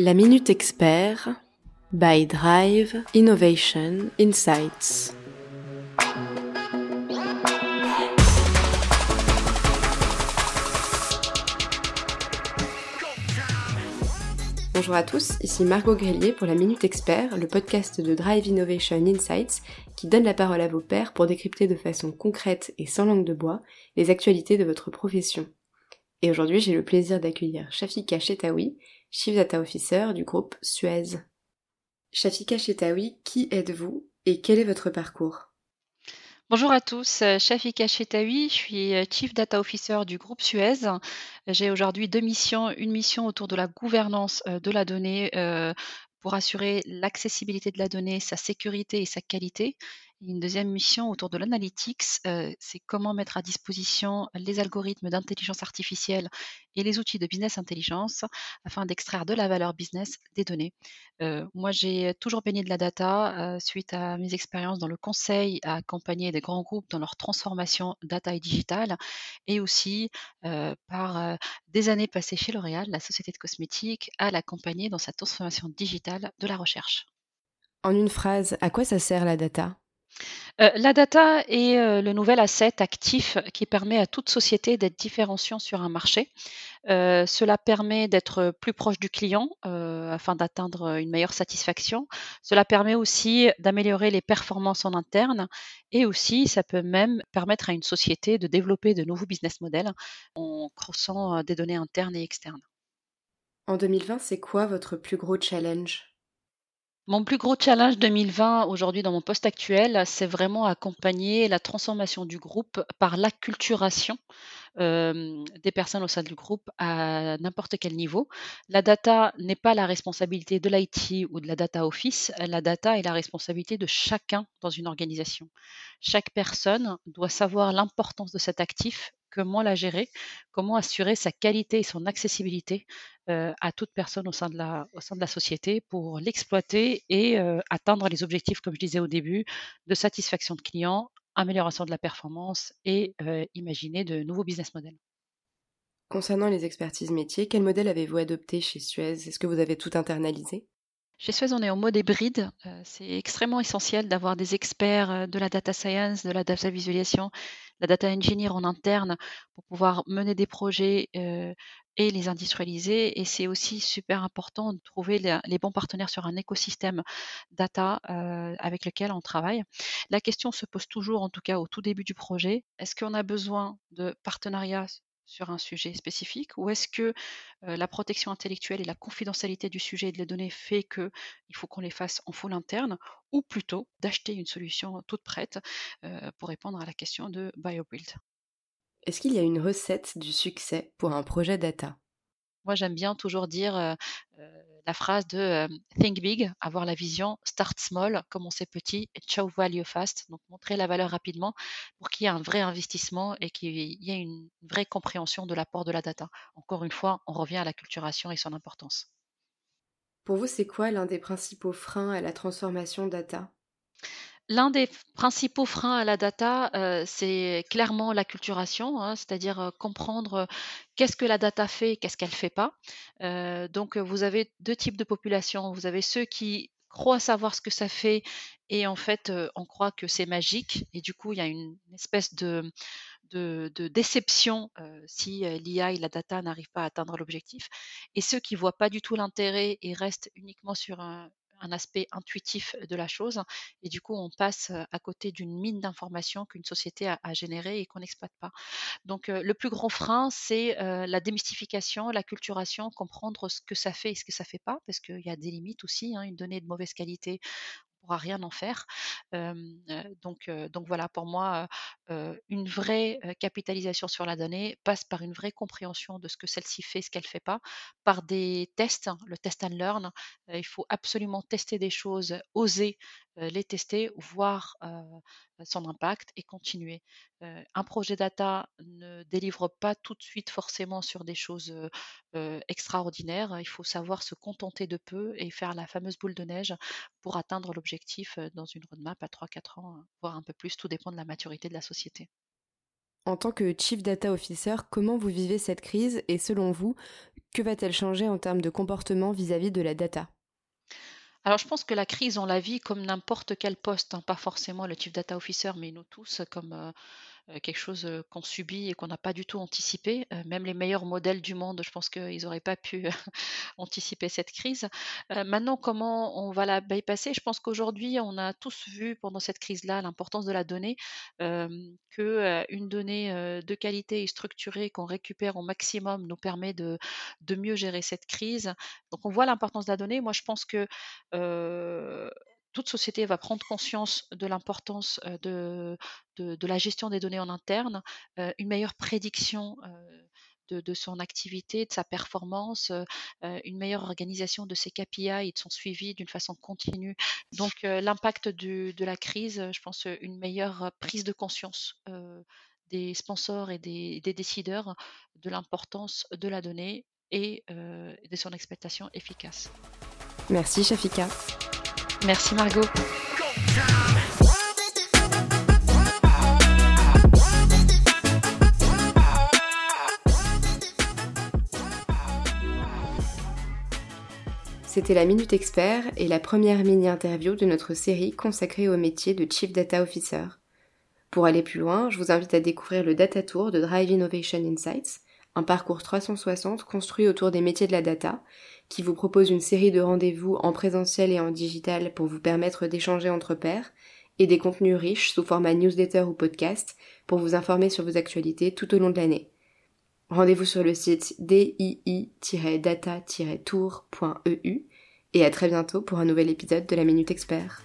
La Minute Expert by Drive Innovation Insights. Bonjour à tous, ici Margot Grélier pour la Minute Expert, le podcast de Drive Innovation Insights qui donne la parole à vos pairs pour décrypter de façon concrète et sans langue de bois les actualités de votre profession. Et aujourd'hui, j'ai le plaisir d'accueillir Shafika Chetaoui, Chief Data Officer du groupe Suez. Shafika Chetaoui, qui êtes-vous et quel est votre parcours? Bonjour à tous, Shafika Chetaoui, je suis Chief Data Officer du groupe Suez. J'ai aujourd'hui deux missions, une mission autour de la gouvernance de la donnée pour assurer l'accessibilité de la donnée, sa sécurité et sa qualité, une deuxième mission autour de l'analytics, euh, c'est comment mettre à disposition les algorithmes d'intelligence artificielle et les outils de business intelligence afin d'extraire de la valeur business des données. Euh, moi, j'ai toujours baigné de la data euh, suite à mes expériences dans le conseil à accompagner des grands groupes dans leur transformation data et digitale et aussi par des années passées chez L'Oréal, la société de cosmétiques, à l'accompagner dans sa transformation digitale de la recherche. En une phrase, à quoi ça sert la data? Euh, la data est euh, le nouvel asset actif qui permet à toute société d'être différenciant sur un marché. Euh, cela permet d'être plus proche du client afin d'atteindre une meilleure satisfaction. Cela permet aussi d'améliorer les performances en interne et aussi ça peut même permettre à une société de développer de nouveaux business models en croissant des données internes et externes. En 2020, c'est quoi votre plus gros challenge? Mon plus gros challenge 2020 aujourd'hui dans mon poste actuel, c'est vraiment accompagner la transformation du groupe par l'acculturation des personnes au sein du groupe à n'importe quel niveau. La data n'est pas la responsabilité de l'IT ou de la data office, la data est la responsabilité de chacun dans une organisation. Chaque personne doit savoir l'importance de cet actif, comment la gérer, comment assurer sa qualité et son accessibilité à toute personne au sein de la, société pour l'exploiter et atteindre les objectifs, comme je disais au début, de satisfaction de clients, amélioration de la performance et imaginer de nouveaux business models. Concernant les expertises métiers, quel modèle avez-vous adopté chez Suez? Est-ce que vous avez tout internalisé? Chez Suez, on est en mode hybride. c'est extrêmement essentiel d'avoir des experts de la data science, de la data visualisation, la data engineer en interne pour pouvoir mener des projets et les industrialiser. Et c'est aussi super important de trouver les, bons partenaires sur un écosystème data euh, avec lequel on travaille. La question se pose toujours, en tout cas au tout début du projet, est-ce qu'on a besoin de partenariats sur un sujet spécifique ou est-ce que la protection intellectuelle et la confidentialité du sujet et de les données fait qu'il faut qu'on les fasse en full interne ou plutôt d'acheter une solution toute prête pour répondre à la question de BioBuild? Est-ce qu'il y a une recette du succès pour un projet data? Moi, j'aime bien toujours dire la phrase de Think big, avoir la vision, start small, commencer petit et show value fast, donc montrer la valeur rapidement pour qu'il y ait un vrai investissement et qu'il y ait une vraie compréhension de l'apport de la data. Encore une fois, on revient à la culturation et son importance. Pour vous, c'est quoi l'un des principaux freins à la transformation data? L'un des principaux freins à la data, euh, c'est clairement l'acculturation, hein, c'est-à-dire euh, comprendre euh, qu'est-ce que la data fait, qu'est-ce qu'elle fait pas. donc, vous avez deux types de populations. Vous avez ceux qui croient savoir ce que ça fait et en fait, on croit que c'est magique et du coup, il y a une espèce de, déception si l'IA et la data n'arrivent pas à atteindre l'objectif. Et ceux qui voient pas du tout l'intérêt et restent uniquement sur un, un aspect intuitif de la chose. Et du coup, on passe à côté d'une mine d'informations qu'une société a, générée et qu'on n'exploite pas. Donc, le plus gros frein, c'est la démystification, la culturation, comprendre ce que ça fait et ce que ça fait pas, parce qu'il y a des limites aussi. Hein, une donnée de mauvaise qualité, pourra rien en faire. donc, donc voilà, pour moi, une vraie capitalisation sur la donnée passe par une vraie compréhension de ce que celle-ci fait, ce qu'elle ne fait pas, par des tests, le test and learn. il faut absolument tester des choses, oser les tester, voir son impact et continuer. un projet data ne délivre pas tout de suite forcément sur des choses extraordinaires. Il faut savoir se contenter de peu et faire la fameuse boule de neige pour atteindre l'objectif dans une roadmap à 3-4 ans, voire un peu plus. Tout dépend de la maturité de la société. En tant que Chief Data Officer, comment vous vivez cette crise et selon vous, Que va-t-elle changer en termes de comportement vis-à-vis de la data? Alors, je pense que la crise, on la vit comme n'importe quel poste, hein, pas forcément le Chief Data Officer, mais nous tous, comme euh, quelque chose euh, qu'on subit et qu'on n'a pas du tout anticipé. Euh, même les meilleurs modèles du monde, je pense qu'ils n'auraient pas pu anticiper cette crise. maintenant, comment on va la bypasser? Je pense qu'aujourd'hui, on a tous vu pendant cette crise-là l'importance de la donnée, qu'une donnée de qualité et structurée qu'on récupère au maximum nous permet de mieux gérer cette crise. Donc, on voit l'importance de la donnée. Moi, je pense que toute société va prendre conscience de l'importance de, la gestion des données en interne, une meilleure prédiction de, de, son activité, de sa performance, une meilleure organisation de ses KPI et de son suivi d'une façon continue. Donc l'impact de la crise, je pense une meilleure prise de conscience des sponsors et des, des décideurs de l'importance de la donnée et de son exploitation efficace. Merci Shafika. Merci Margot. C'était la Minute Expert et la première mini-interview de notre série consacrée au métier de Chief Data Officer. Pour aller plus loin, je vous invite à découvrir le Data Tour de Drive Innovation Insights, un parcours 360 construit autour des métiers de la data qui vous propose une série de rendez-vous en présentiel et en digital pour vous permettre d'échanger entre pairs, et des contenus riches sous format newsletter ou podcast pour vous informer sur vos actualités tout au long de l'année. Rendez-vous sur le site dii-data-tour.eu et à très bientôt pour un nouvel épisode de la Minute Expert.